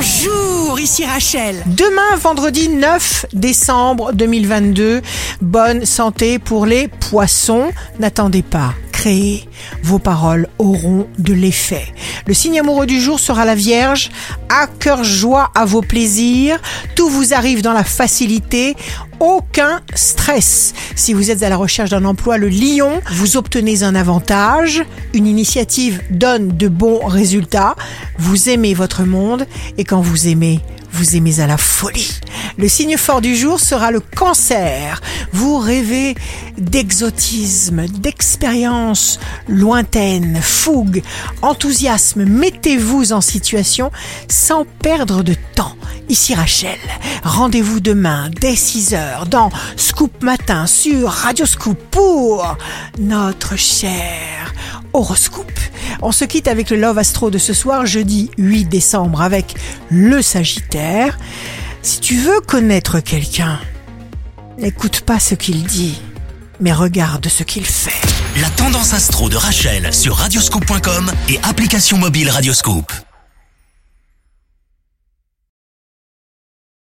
Bonjour, ici Rachel. Demain, vendredi 9 décembre 2022, bonne santé pour les poissons. N'attendez pas, Vos paroles auront de l'effet. Le signe amoureux du jour sera la Vierge. À cœur joie à vos plaisirs. Tout vous arrive dans la facilité. Aucun stress. Si vous êtes à la recherche d'un emploi, le lion, vous obtenez un avantage. Une initiative donne de bons résultats. Vous aimez votre monde et quand vous aimez, vous aimez à la folie. Le signe fort du jour sera le cancer. Vous rêvez d'exotisme, d'expérience lointaine, fougue, enthousiasme. Mettez-vous en situation sans perdre de temps. Ici Rachel, rendez-vous demain dès 6h dans Scoop Matin sur Radio Scoop pour notre cher horoscope. On se quitte avec le Love Astro de ce soir, jeudi 8 décembre, avec le Sagittaire. Si tu veux connaître quelqu'un, n'écoute pas ce qu'il dit, mais regarde ce qu'il fait. La tendance astro de Rachel sur radioscope.com et application mobile Radioscope.